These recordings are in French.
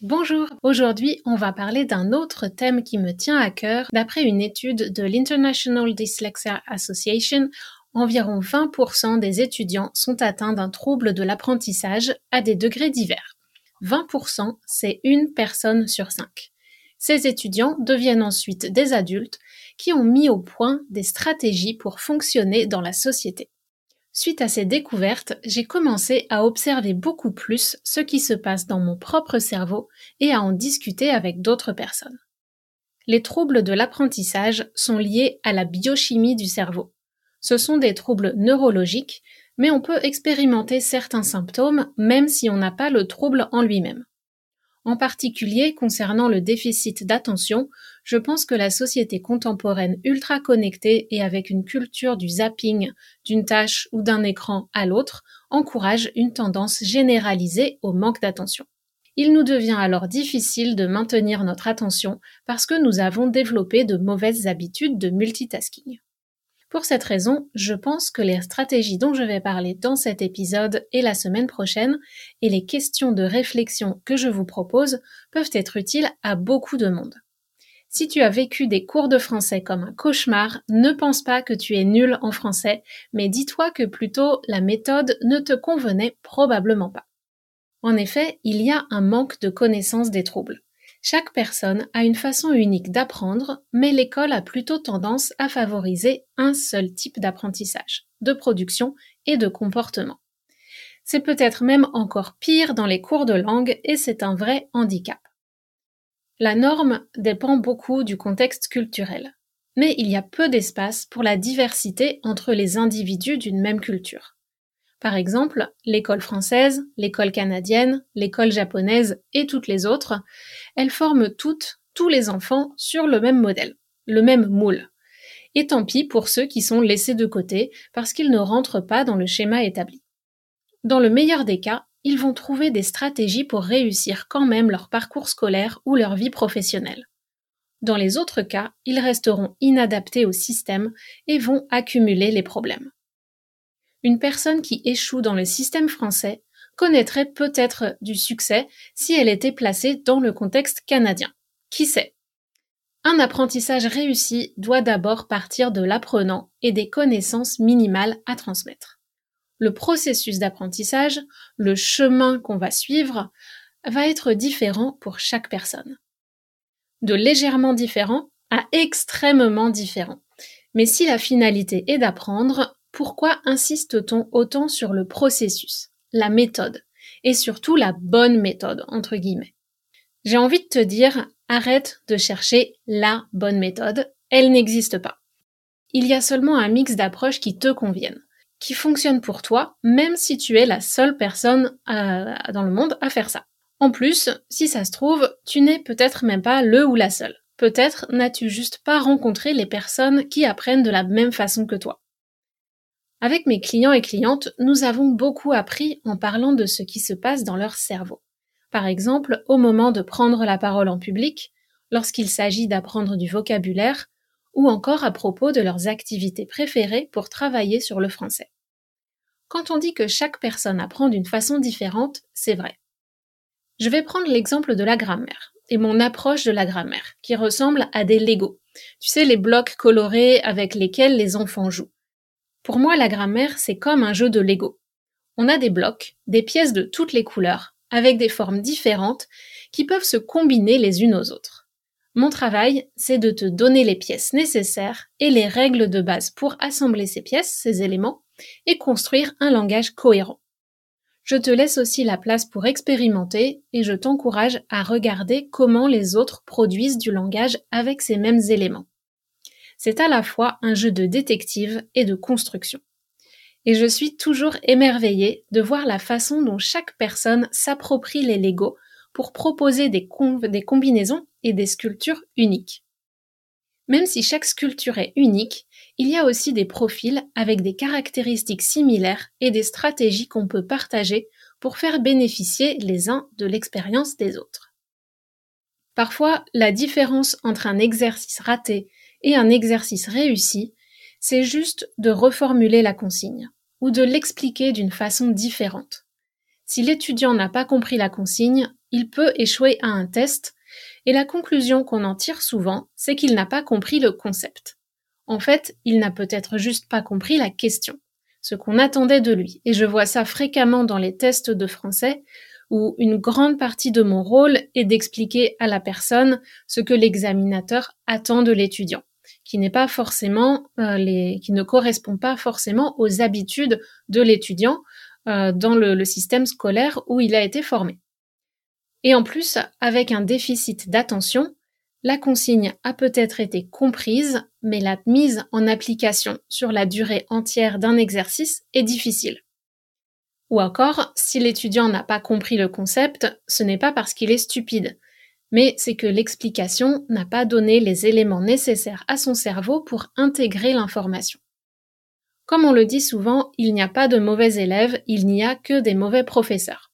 Bonjour, aujourd'hui on va parler d'un autre thème qui me tient à cœur. D'après une étude de l'International Dyslexia Association, environ 20% des étudiants sont atteints d'un trouble de l'apprentissage à des degrés divers. 20%, c'est une personne sur cinq. Ces étudiants deviennent ensuite des adultes qui ont mis au point des stratégies pour fonctionner dans la société. Suite à ces découvertes, j'ai commencé à observer beaucoup plus ce qui se passe dans mon propre cerveau et à en discuter avec d'autres personnes. Les troubles de l'apprentissage sont liés à la biochimie du cerveau. Ce sont des troubles neurologiques, mais on peut expérimenter certains symptômes même si on n'a pas le trouble en lui-même. En particulier concernant le déficit d'attention, je pense que la société contemporaine ultra connectée et avec une culture du zapping d'une tâche ou d'un écran à l'autre encourage une tendance généralisée au manque d'attention. Il nous devient alors difficile de maintenir notre attention parce que nous avons développé de mauvaises habitudes de multitasking. Pour cette raison, je pense que les stratégies dont je vais parler dans cet épisode et la semaine prochaine et les questions de réflexion que je vous propose peuvent être utiles à beaucoup de monde. Si tu as vécu des cours de français comme un cauchemar, ne pense pas que tu es nul en français, mais dis-toi que plutôt la méthode ne te convenait probablement pas. En effet, il y a un manque de connaissance des troubles. Chaque personne a une façon unique d'apprendre, mais l'école a plutôt tendance à favoriser un seul type d'apprentissage, de production et de comportement. C'est peut-être même encore pire dans les cours de langue et c'est un vrai handicap. La norme dépend beaucoup du contexte culturel, mais il y a peu d'espace pour la diversité entre les individus d'une même culture. Par exemple, l'école française, l'école canadienne, l'école japonaise et toutes les autres, elles forment toutes, tous les enfants sur le même modèle, le même moule. Et tant pis pour ceux qui sont laissés de côté parce qu'ils ne rentrent pas dans le schéma établi. Dans le meilleur des cas, ils vont trouver des stratégies pour réussir quand même leur parcours scolaire ou leur vie professionnelle. Dans les autres cas, ils resteront inadaptés au système et vont accumuler les problèmes une personne qui échoue dans le système français connaîtrait peut-être du succès si elle était placée dans le contexte canadien. Qui sait? Un apprentissage réussi doit d'abord partir de l'apprenant et des connaissances minimales à transmettre. Le processus d'apprentissage, le chemin qu'on va suivre, va être différent pour chaque personne. De légèrement différent à extrêmement différent. Mais si la finalité est d'apprendre, pourquoi insiste-t-on autant sur le processus, la méthode, et surtout la bonne méthode, entre guillemets? J'ai envie de te dire, arrête de chercher la bonne méthode, elle n'existe pas. Il y a seulement un mix d'approches qui te conviennent, qui fonctionnent pour toi, même si tu es la seule personne euh, dans le monde à faire ça. En plus, si ça se trouve, tu n'es peut-être même pas le ou la seule. Peut-être n'as-tu juste pas rencontré les personnes qui apprennent de la même façon que toi. Avec mes clients et clientes, nous avons beaucoup appris en parlant de ce qui se passe dans leur cerveau. Par exemple, au moment de prendre la parole en public, lorsqu'il s'agit d'apprendre du vocabulaire, ou encore à propos de leurs activités préférées pour travailler sur le français. Quand on dit que chaque personne apprend d'une façon différente, c'est vrai. Je vais prendre l'exemple de la grammaire et mon approche de la grammaire, qui ressemble à des Legos. Tu sais, les blocs colorés avec lesquels les enfants jouent. Pour moi, la grammaire, c'est comme un jeu de Lego. On a des blocs, des pièces de toutes les couleurs, avec des formes différentes, qui peuvent se combiner les unes aux autres. Mon travail, c'est de te donner les pièces nécessaires et les règles de base pour assembler ces pièces, ces éléments, et construire un langage cohérent. Je te laisse aussi la place pour expérimenter et je t'encourage à regarder comment les autres produisent du langage avec ces mêmes éléments. C'est à la fois un jeu de détective et de construction. Et je suis toujours émerveillée de voir la façon dont chaque personne s'approprie les Legos pour proposer des, des combinaisons et des sculptures uniques. Même si chaque sculpture est unique, il y a aussi des profils avec des caractéristiques similaires et des stratégies qu'on peut partager pour faire bénéficier les uns de l'expérience des autres. Parfois, la différence entre un exercice raté et un exercice réussi, c'est juste de reformuler la consigne ou de l'expliquer d'une façon différente. Si l'étudiant n'a pas compris la consigne, il peut échouer à un test et la conclusion qu'on en tire souvent, c'est qu'il n'a pas compris le concept. En fait, il n'a peut-être juste pas compris la question, ce qu'on attendait de lui. Et je vois ça fréquemment dans les tests de français, où une grande partie de mon rôle est d'expliquer à la personne ce que l'examinateur attend de l'étudiant, qui n'est pas forcément euh, qui ne correspond pas forcément aux habitudes de l'étudiant euh, dans le système scolaire où il a été formé. Et en plus, avec un déficit d'attention, la consigne a peut-être été comprise, mais la mise en application sur la durée entière d'un exercice est difficile. Ou encore, si l'étudiant n'a pas compris le concept, ce n'est pas parce qu'il est stupide, mais c'est que l'explication n'a pas donné les éléments nécessaires à son cerveau pour intégrer l'information. Comme on le dit souvent, il n'y a pas de mauvais élèves, il n'y a que des mauvais professeurs.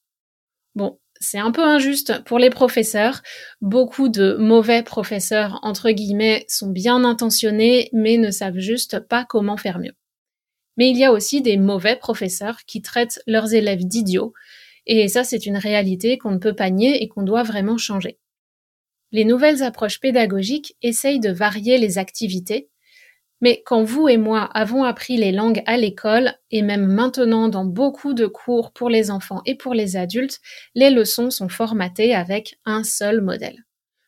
Bon, c'est un peu injuste pour les professeurs. Beaucoup de mauvais professeurs, entre guillemets, sont bien intentionnés, mais ne savent juste pas comment faire mieux. Mais il y a aussi des mauvais professeurs qui traitent leurs élèves d'idiots, et ça c'est une réalité qu'on ne peut pas nier et qu'on doit vraiment changer. Les nouvelles approches pédagogiques essayent de varier les activités, mais quand vous et moi avons appris les langues à l'école, et même maintenant dans beaucoup de cours pour les enfants et pour les adultes, les leçons sont formatées avec un seul modèle.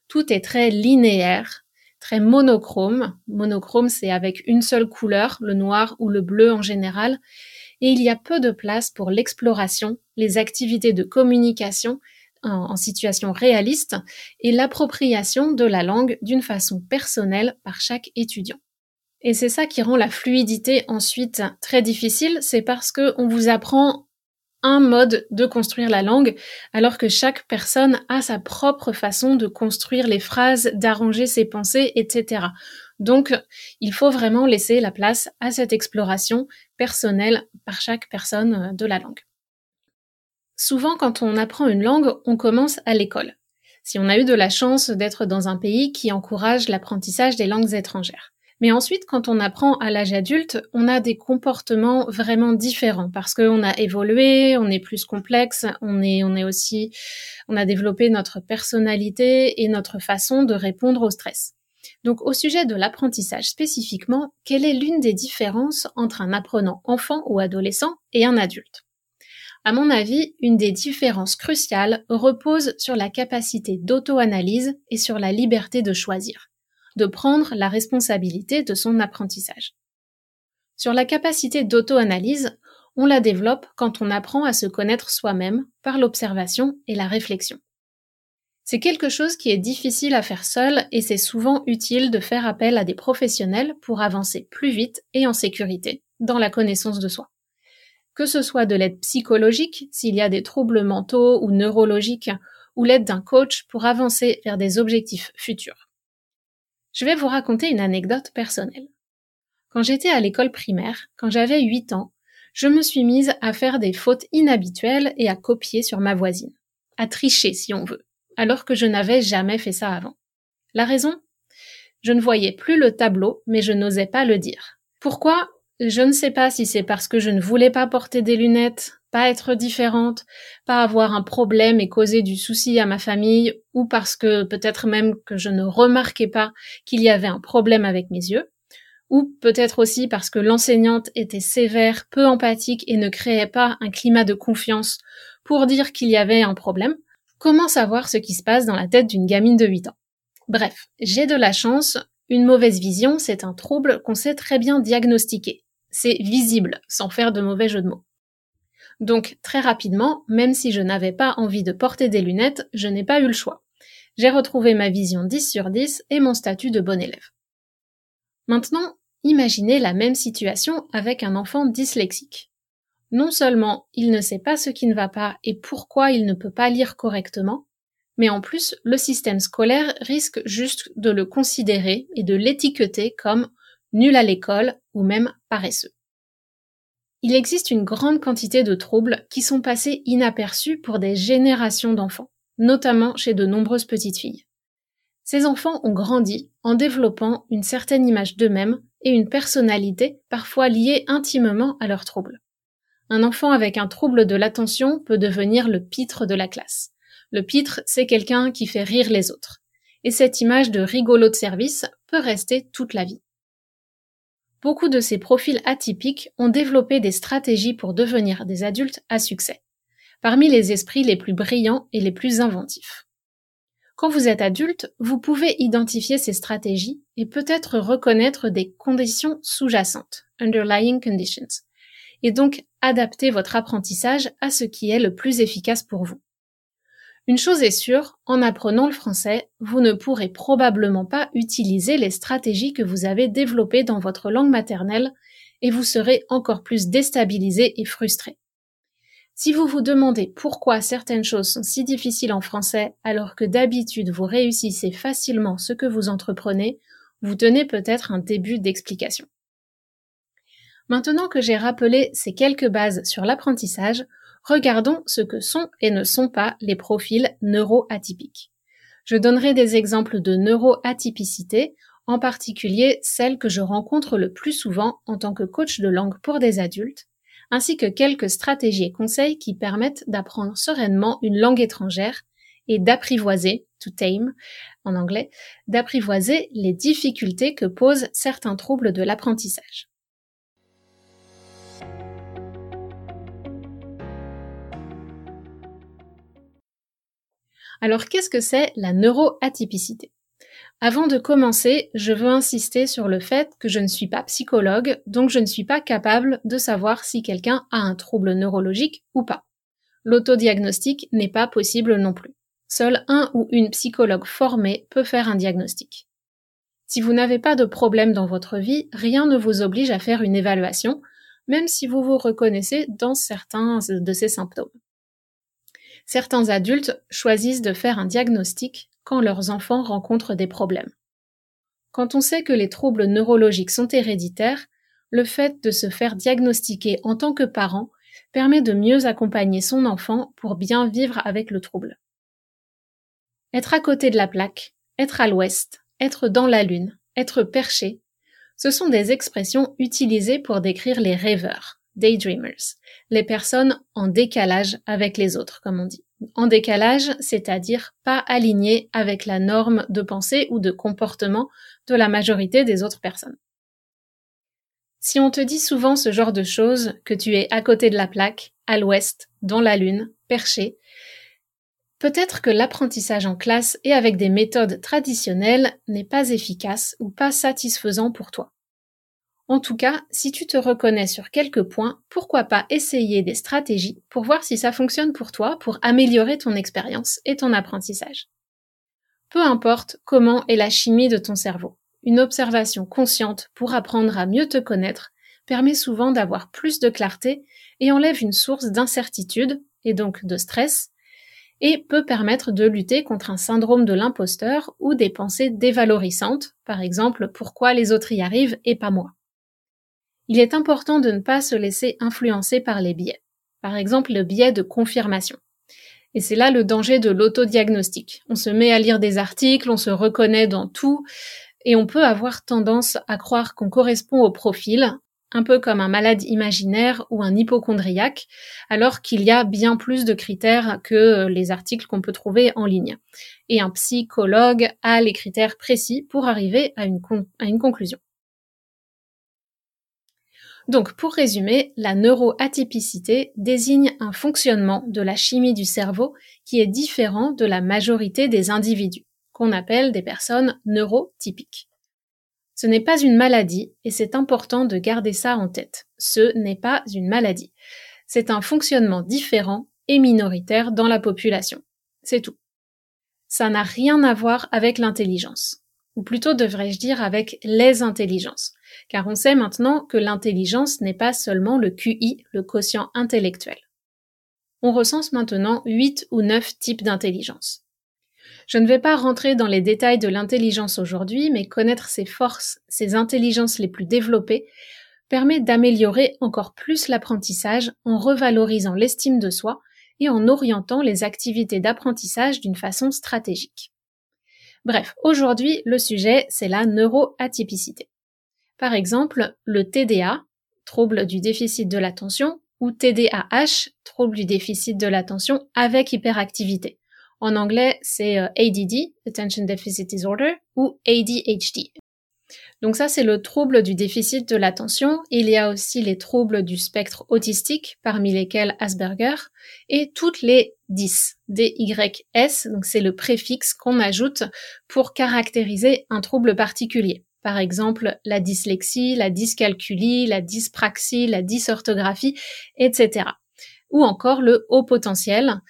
Tout est très linéaire, très monochrome. Monochrome, c'est avec une seule couleur, le noir ou le bleu en général, et il y a peu de place pour l'exploration, les activités de communication en, situation réaliste et l'appropriation de la langue d'une façon personnelle par chaque étudiant. Et c'est ça qui rend la fluidité ensuite très difficile, c'est parce que on vous apprend un mode de construire la langue, alors que chaque personne a sa propre façon de construire les phrases, d'arranger ses pensées, etc. Donc, il faut vraiment laisser la place à cette exploration personnelle par chaque personne euh, de la langue. Souvent, quand on apprend une langue, on commence à l'école. Si on a eu de la chance d'être dans un pays qui encourage l'apprentissage des langues étrangères. Mais ensuite, quand on apprend à l'âge adulte, on a des comportements vraiment différents parce qu'on a évolué, on est plus complexe, on est, on est aussi, on a développé notre personnalité et notre façon de répondre au stress. Donc, au sujet de l'apprentissage spécifiquement, quelle est l'une des différences entre un apprenant enfant ou adolescent et un adulte? À mon avis, une des différences cruciales repose sur la capacité d'auto-analyse et sur la liberté de choisir de prendre la responsabilité de son apprentissage. Sur la capacité d'auto-analyse, on la développe quand on apprend à se connaître soi-même par l'observation et la réflexion. C'est quelque chose qui est difficile à faire seul et c'est souvent utile de faire appel à des professionnels pour avancer plus vite et en sécurité dans la connaissance de soi. Que ce soit de l'aide psychologique s'il y a des troubles mentaux ou neurologiques ou l'aide d'un coach pour avancer vers des objectifs futurs. Je vais vous raconter une anecdote personnelle. Quand j'étais à l'école primaire, quand j'avais 8 ans, je me suis mise à faire des fautes inhabituelles et à copier sur ma voisine. À tricher si on veut, alors que je n'avais jamais fait ça avant. La raison? Je ne voyais plus le tableau, mais je n'osais pas le dire. Pourquoi? Je ne sais pas si c'est parce que je ne voulais pas porter des lunettes, pas être différente, pas avoir un problème et causer du souci à ma famille, ou parce que peut-être même que je ne remarquais pas qu'il y avait un problème avec mes yeux, ou peut-être aussi parce que l'enseignante était sévère, peu empathique et ne créait pas un climat de confiance pour dire qu'il y avait un problème. Comment savoir ce qui se passe dans la tête d'une gamine de 8 ans? Bref, j'ai de la chance, une mauvaise vision, c'est un trouble qu'on sait très bien diagnostiquer. C'est visible, sans faire de mauvais jeu de mots. Donc très rapidement, même si je n'avais pas envie de porter des lunettes, je n'ai pas eu le choix. J'ai retrouvé ma vision 10 sur 10 et mon statut de bon élève. Maintenant, imaginez la même situation avec un enfant dyslexique. Non seulement il ne sait pas ce qui ne va pas et pourquoi il ne peut pas lire correctement, mais en plus le système scolaire risque juste de le considérer et de l'étiqueter comme nul à l'école ou même paresseux. Il existe une grande quantité de troubles qui sont passés inaperçus pour des générations d'enfants, notamment chez de nombreuses petites filles. Ces enfants ont grandi en développant une certaine image d'eux-mêmes et une personnalité parfois liée intimement à leurs troubles. Un enfant avec un trouble de l'attention peut devenir le pitre de la classe. Le pitre, c'est quelqu'un qui fait rire les autres. Et cette image de rigolo de service peut rester toute la vie. Beaucoup de ces profils atypiques ont développé des stratégies pour devenir des adultes à succès, parmi les esprits les plus brillants et les plus inventifs. Quand vous êtes adulte, vous pouvez identifier ces stratégies et peut-être reconnaître des conditions sous-jacentes, underlying conditions, et donc adapter votre apprentissage à ce qui est le plus efficace pour vous. Une chose est sûre, en apprenant le français, vous ne pourrez probablement pas utiliser les stratégies que vous avez développées dans votre langue maternelle et vous serez encore plus déstabilisé et frustré. Si vous vous demandez pourquoi certaines choses sont si difficiles en français alors que d'habitude vous réussissez facilement ce que vous entreprenez, vous tenez peut-être un début d'explication. Maintenant que j'ai rappelé ces quelques bases sur l'apprentissage, Regardons ce que sont et ne sont pas les profils neuroatypiques. Je donnerai des exemples de neuroatypicité, en particulier celles que je rencontre le plus souvent en tant que coach de langue pour des adultes, ainsi que quelques stratégies et conseils qui permettent d'apprendre sereinement une langue étrangère et d'apprivoiser, to tame en anglais, d'apprivoiser les difficultés que posent certains troubles de l'apprentissage. Alors qu'est-ce que c'est la neuroatypicité? Avant de commencer, je veux insister sur le fait que je ne suis pas psychologue, donc je ne suis pas capable de savoir si quelqu'un a un trouble neurologique ou pas. L'autodiagnostic n'est pas possible non plus. Seul un ou une psychologue formée peut faire un diagnostic. Si vous n'avez pas de problème dans votre vie, rien ne vous oblige à faire une évaluation, même si vous vous reconnaissez dans certains de ces symptômes certains adultes choisissent de faire un diagnostic quand leurs enfants rencontrent des problèmes. Quand on sait que les troubles neurologiques sont héréditaires, le fait de se faire diagnostiquer en tant que parent permet de mieux accompagner son enfant pour bien vivre avec le trouble. Être à côté de la plaque, être à l'ouest, être dans la lune, être perché, ce sont des expressions utilisées pour décrire les rêveurs daydreamers, les personnes en décalage avec les autres, comme on dit. En décalage, c'est-à-dire pas alignées avec la norme de pensée ou de comportement de la majorité des autres personnes. Si on te dit souvent ce genre de choses, que tu es à côté de la plaque, à l'ouest, dans la lune, perché, peut-être que l'apprentissage en classe et avec des méthodes traditionnelles n'est pas efficace ou pas satisfaisant pour toi. En tout cas, si tu te reconnais sur quelques points, pourquoi pas essayer des stratégies pour voir si ça fonctionne pour toi, pour améliorer ton expérience et ton apprentissage. Peu importe comment est la chimie de ton cerveau, une observation consciente pour apprendre à mieux te connaître permet souvent d'avoir plus de clarté et enlève une source d'incertitude et donc de stress et peut permettre de lutter contre un syndrome de l'imposteur ou des pensées dévalorisantes, par exemple pourquoi les autres y arrivent et pas moi? Il est important de ne pas se laisser influencer par les biais. Par exemple, le biais de confirmation. Et c'est là le danger de l'autodiagnostic. On se met à lire des articles, on se reconnaît dans tout, et on peut avoir tendance à croire qu'on correspond au profil, un peu comme un malade imaginaire ou un hypochondriaque, alors qu'il y a bien plus de critères que les articles qu'on peut trouver en ligne. Et un psychologue a les critères précis pour arriver à une, à une conclusion. Donc, pour résumer, la neuroatypicité désigne un fonctionnement de la chimie du cerveau qui est différent de la majorité des individus, qu'on appelle des personnes neurotypiques. Ce n'est pas une maladie et c'est important de garder ça en tête. Ce n'est pas une maladie. C'est un fonctionnement différent et minoritaire dans la population. C'est tout. Ça n'a rien à voir avec l'intelligence. Ou plutôt devrais-je dire avec les intelligences car on sait maintenant que l'intelligence n'est pas seulement le QI, le quotient intellectuel. On recense maintenant 8 ou 9 types d'intelligence. Je ne vais pas rentrer dans les détails de l'intelligence aujourd'hui, mais connaître ses forces, ses intelligences les plus développées, permet d'améliorer encore plus l'apprentissage en revalorisant l'estime de soi et en orientant les activités d'apprentissage d'une façon stratégique. Bref, aujourd'hui, le sujet, c'est la neuroatypicité. Par exemple, le TDA, trouble du déficit de l'attention, ou TDAH, trouble du déficit de l'attention avec hyperactivité. En anglais, c'est euh, ADD, Attention Deficit Disorder, ou ADHD. Donc ça, c'est le trouble du déficit de l'attention. Il y a aussi les troubles du spectre autistique, parmi lesquels Asperger, et toutes les 10, DYS, donc c'est le préfixe qu'on ajoute pour caractériser un trouble particulier par exemple la dyslexie, la dyscalculie, la dyspraxie, la dysorthographie, etc. Ou encore le haut potentiel.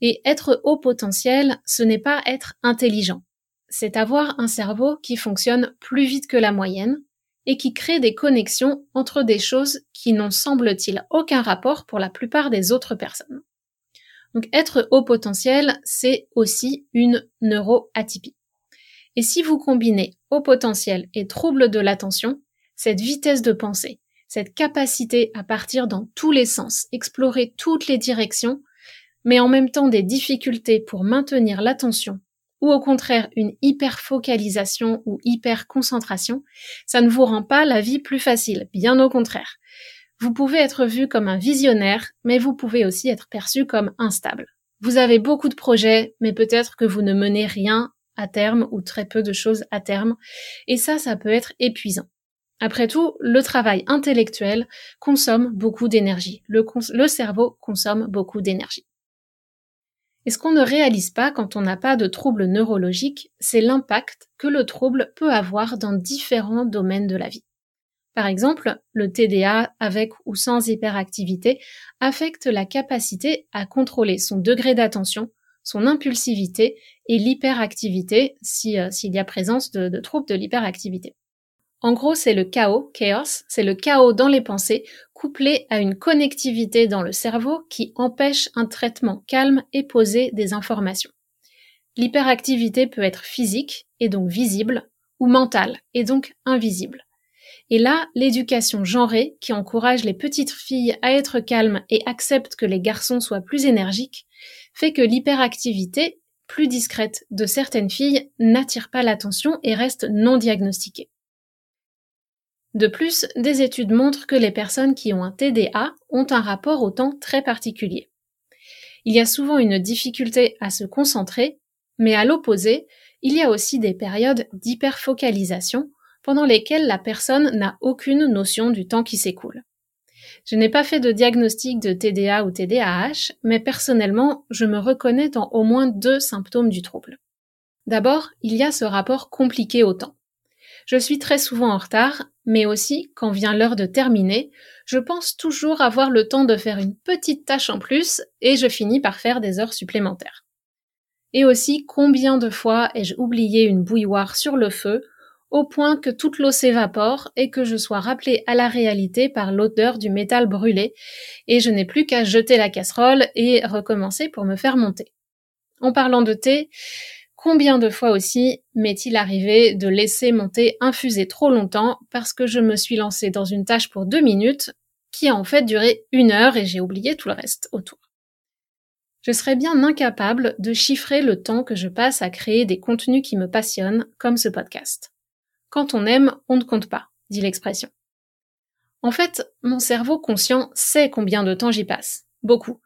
Et être haut potentiel, ce n'est pas être intelligent. C'est avoir un cerveau qui fonctionne plus vite que la moyenne et qui crée des connexions entre des choses qui n'ont semble-t-il aucun rapport pour la plupart des autres personnes. Donc être haut potentiel, c'est aussi une neuroatypie. Et si vous combinez haut potentiel et trouble de l'attention, cette vitesse de pensée, cette capacité à partir dans tous les sens, explorer toutes les directions, mais en même temps des difficultés pour maintenir l'attention, ou au contraire une hyper-focalisation ou hyper-concentration, ça ne vous rend pas la vie plus facile, bien au contraire. Vous pouvez être vu comme un visionnaire, mais vous pouvez aussi être perçu comme instable. Vous avez beaucoup de projets, mais peut-être que vous ne menez rien à terme ou très peu de choses à terme. Et ça, ça peut être épuisant. Après tout, le travail intellectuel consomme beaucoup d'énergie. Le, cerveau consomme beaucoup d'énergie. Et ce qu'on ne réalise pas quand on n'a pas de trouble neurologique, c'est l'impact que le trouble peut avoir dans différents domaines de la vie. Par exemple, le TDA avec ou sans hyperactivité affecte la capacité à contrôler son degré d'attention, son impulsivité et l'hyperactivité euh, s'il y a présence de troubles de l'hyperactivité. En gros, c'est le chaos, chaos, c'est le chaos dans les pensées, couplé à une connectivité dans le cerveau qui empêche un traitement calme et posé des informations. L'hyperactivité peut être physique, et donc visible, ou mentale, et donc invisible. Et là, l'éducation genrée, qui encourage les petites filles à être calmes et accepte que les garçons soient plus énergiques, fait que l'hyperactivité, plus discrète de certaines filles, n'attire pas l'attention et reste non diagnostiquée. De plus, des études montrent que les personnes qui ont un TDA ont un rapport au temps très particulier. Il y a souvent une difficulté à se concentrer, mais à l'opposé, il y a aussi des périodes d'hyperfocalisation pendant lesquelles la personne n'a aucune notion du temps qui s'écoule. Je n'ai pas fait de diagnostic de TDA ou TDAH, mais personnellement, je me reconnais dans au moins deux symptômes du trouble. D'abord, il y a ce rapport compliqué au temps. Je suis très souvent en retard, mais aussi, quand vient l'heure de terminer, je pense toujours avoir le temps de faire une petite tâche en plus et je finis par faire des heures supplémentaires. Et aussi, combien de fois ai-je oublié une bouilloire sur le feu au point que toute l'eau s'évapore et que je sois rappelée à la réalité par l'odeur du métal brûlé, et je n'ai plus qu'à jeter la casserole et recommencer pour me faire monter. En parlant de thé, combien de fois aussi m'est-il arrivé de laisser mon thé infuser trop longtemps parce que je me suis lancée dans une tâche pour deux minutes qui a en fait duré une heure et j'ai oublié tout le reste autour. Je serais bien incapable de chiffrer le temps que je passe à créer des contenus qui me passionnent, comme ce podcast. Quand on aime, on ne compte pas, dit l'expression. En fait, mon cerveau conscient sait combien de temps j'y passe. Beaucoup.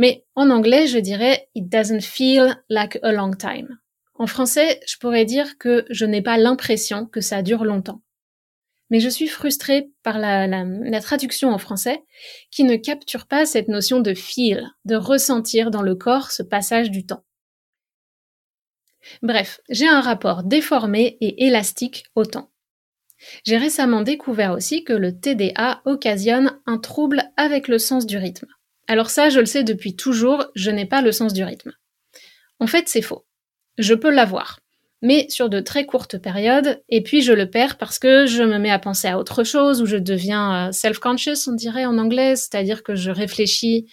Mais en anglais, je dirais It doesn't feel like a long time. En français, je pourrais dire que je n'ai pas l'impression que ça dure longtemps. Mais je suis frustrée par la, traduction en français qui ne capture pas cette notion de feel, de ressentir dans le corps ce passage du temps. Bref, j'ai un rapport déformé et élastique au temps. J'ai récemment découvert aussi que le TDA occasionne un trouble avec le sens du rythme. Alors ça, je le sais depuis toujours, je n'ai pas le sens du rythme. En fait, c'est faux. Je peux l'avoir, mais sur de très courtes périodes, et puis je le perds parce que je me mets à penser à autre chose, ou je deviens euh, self-conscious, on dirait en anglais, c'est-à-dire que je réfléchis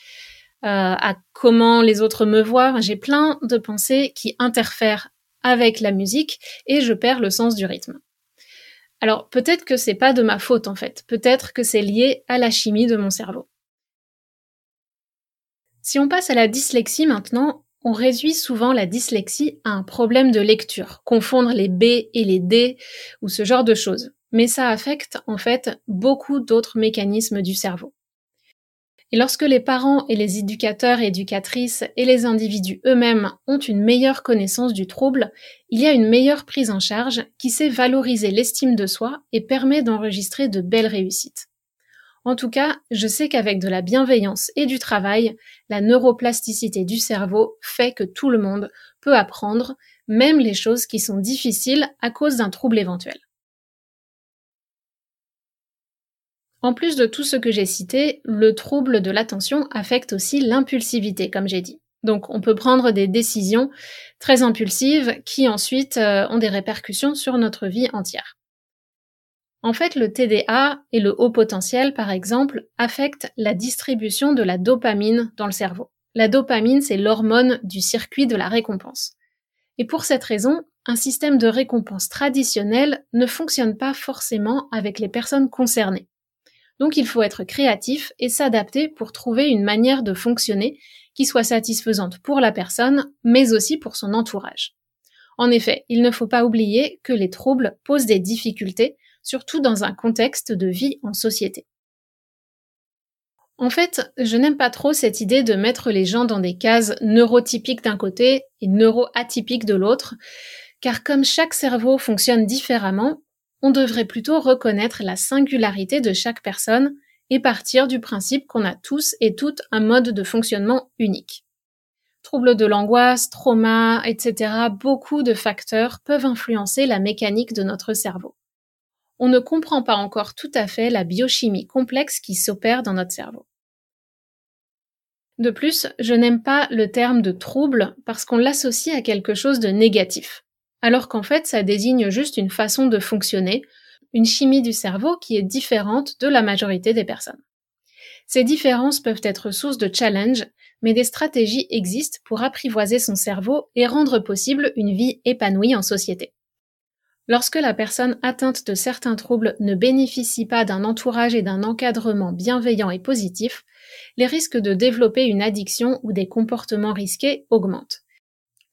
euh, à comment les autres me voient. J'ai plein de pensées qui interfèrent avec la musique et je perds le sens du rythme. Alors peut-être que c'est pas de ma faute en fait, peut-être que c'est lié à la chimie de mon cerveau. Si on passe à la dyslexie maintenant, on réduit souvent la dyslexie à un problème de lecture, confondre les B et les D ou ce genre de choses. Mais ça affecte en fait beaucoup d'autres mécanismes du cerveau. Et lorsque les parents et les éducateurs et éducatrices et les individus eux-mêmes ont une meilleure connaissance du trouble, il y a une meilleure prise en charge qui sait valoriser l'estime de soi et permet d'enregistrer de belles réussites. En tout cas, je sais qu'avec de la bienveillance et du travail, la neuroplasticité du cerveau fait que tout le monde peut apprendre, même les choses qui sont difficiles à cause d'un trouble éventuel. En plus de tout ce que j'ai cité, le trouble de l'attention affecte aussi l'impulsivité, comme j'ai dit. Donc on peut prendre des décisions très impulsives qui ensuite euh, ont des répercussions sur notre vie entière. En fait, le TDA et le haut potentiel, par exemple, affectent la distribution de la dopamine dans le cerveau. La dopamine, c'est l'hormone du circuit de la récompense. Et pour cette raison, un système de récompense traditionnel ne fonctionne pas forcément avec les personnes concernées. Donc il faut être créatif et s'adapter pour trouver une manière de fonctionner qui soit satisfaisante pour la personne, mais aussi pour son entourage. En effet, il ne faut pas oublier que les troubles posent des difficultés, surtout dans un contexte de vie en société. En fait, je n'aime pas trop cette idée de mettre les gens dans des cases neurotypiques d'un côté et neuroatypiques de l'autre, car comme chaque cerveau fonctionne différemment, on devrait plutôt reconnaître la singularité de chaque personne et partir du principe qu'on a tous et toutes un mode de fonctionnement unique. Troubles de l'angoisse, trauma, etc., beaucoup de facteurs peuvent influencer la mécanique de notre cerveau. On ne comprend pas encore tout à fait la biochimie complexe qui s'opère dans notre cerveau. De plus, je n'aime pas le terme de trouble parce qu'on l'associe à quelque chose de négatif alors qu'en fait ça désigne juste une façon de fonctionner, une chimie du cerveau qui est différente de la majorité des personnes. Ces différences peuvent être source de challenge, mais des stratégies existent pour apprivoiser son cerveau et rendre possible une vie épanouie en société. Lorsque la personne atteinte de certains troubles ne bénéficie pas d'un entourage et d'un encadrement bienveillant et positif, les risques de développer une addiction ou des comportements risqués augmentent.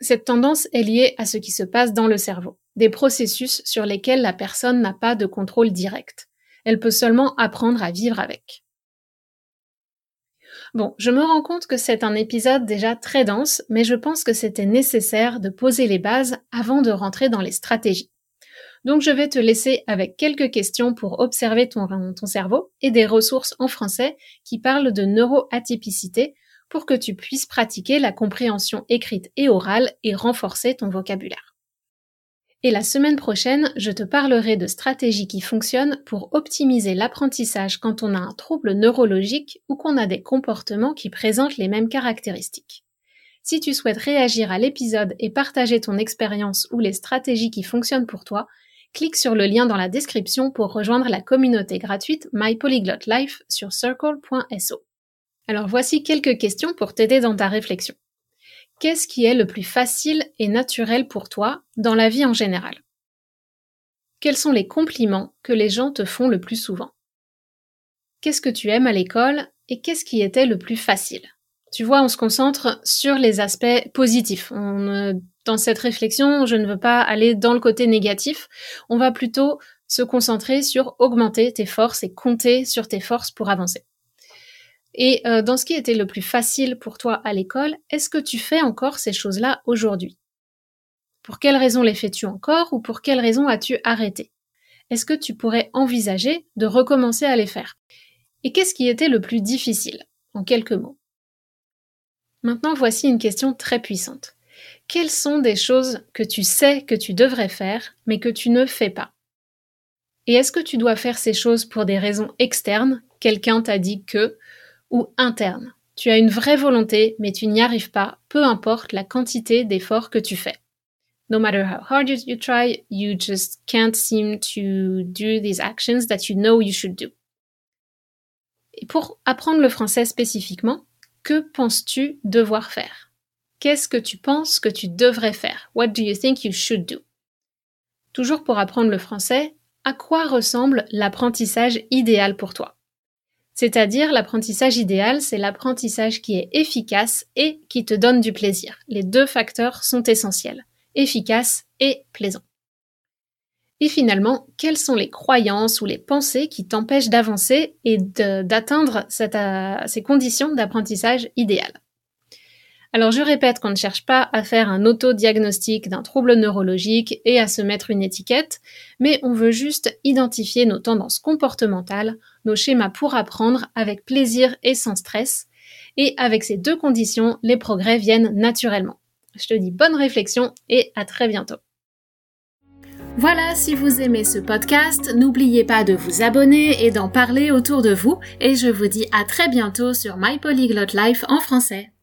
Cette tendance est liée à ce qui se passe dans le cerveau, des processus sur lesquels la personne n'a pas de contrôle direct. Elle peut seulement apprendre à vivre avec. Bon, je me rends compte que c'est un épisode déjà très dense, mais je pense que c'était nécessaire de poser les bases avant de rentrer dans les stratégies. Donc je vais te laisser avec quelques questions pour observer ton, cerveau et des ressources en français qui parlent de neuroatypicité pour que tu puisses pratiquer la compréhension écrite et orale et renforcer ton vocabulaire. Et la semaine prochaine, je te parlerai de stratégies qui fonctionnent pour optimiser l'apprentissage quand on a un trouble neurologique ou qu'on a des comportements qui présentent les mêmes caractéristiques. Si tu souhaites réagir à l'épisode et partager ton expérience ou les stratégies qui fonctionnent pour toi, clique sur le lien dans la description pour rejoindre la communauté gratuite My Polyglot Life sur circle.so. Alors voici quelques questions pour t'aider dans ta réflexion. Qu'est-ce qui est le plus facile et naturel pour toi dans la vie en général? Quels sont les compliments que les gens te font le plus souvent? Qu'est-ce que tu aimes à l'école et qu'est-ce qui était le plus facile? Tu vois, on se concentre sur les aspects positifs. Dans cette réflexion, je ne veux pas aller dans le côté négatif. On va plutôt se concentrer sur augmenter tes forces et compter sur tes forces pour avancer. Et euh, dans ce qui était le plus facile pour toi à l'école, est-ce que tu fais encore ces choses-là aujourd'hui? Pour quelles raisons les fais-tu encore ou pour quelles raisons as-tu arrêté? Est-ce que tu pourrais envisager de recommencer à les faire? Et qu'est-ce qui était le plus difficile En quelques mots? Maintenant, voici une question très puissante. Quelles sont des choses que tu sais que tu devrais faire, mais que tu ne fais pas? Et est-ce que tu dois faire ces choses pour des raisons externes? Quelqu'un t'a dit que ou interne. Tu as une vraie volonté, mais tu n'y arrives pas, peu importe la quantité d'efforts que tu fais. No matter how hard you, try, you just can't seem to do these actions that you know you should do. Et pour apprendre le français spécifiquement, que penses-tu devoir faire? Qu'est-ce que tu penses que tu devrais faire? What do you think you should do? Toujours pour apprendre le français, à quoi ressemble l'apprentissage idéal pour toi? C'est-à-dire l'apprentissage idéal, c'est l'apprentissage qui est efficace et qui te donne du plaisir. Les deux facteurs sont essentiels, efficace et plaisant. Et finalement, quelles sont les croyances ou les pensées qui t'empêchent d'avancer et d'atteindre euh, ces conditions d'apprentissage idéal? Alors je répète qu'on ne cherche pas à faire un auto-diagnostic d'un trouble neurologique et à se mettre une étiquette, mais on veut juste identifier nos tendances comportementales, nos schémas pour apprendre avec plaisir et sans stress. Et avec ces deux conditions, les progrès viennent naturellement. Je te dis bonne réflexion et à très bientôt. Voilà, si vous aimez ce podcast, n'oubliez pas de vous abonner et d'en parler autour de vous. Et je vous dis à très bientôt sur My Polyglot Life en français.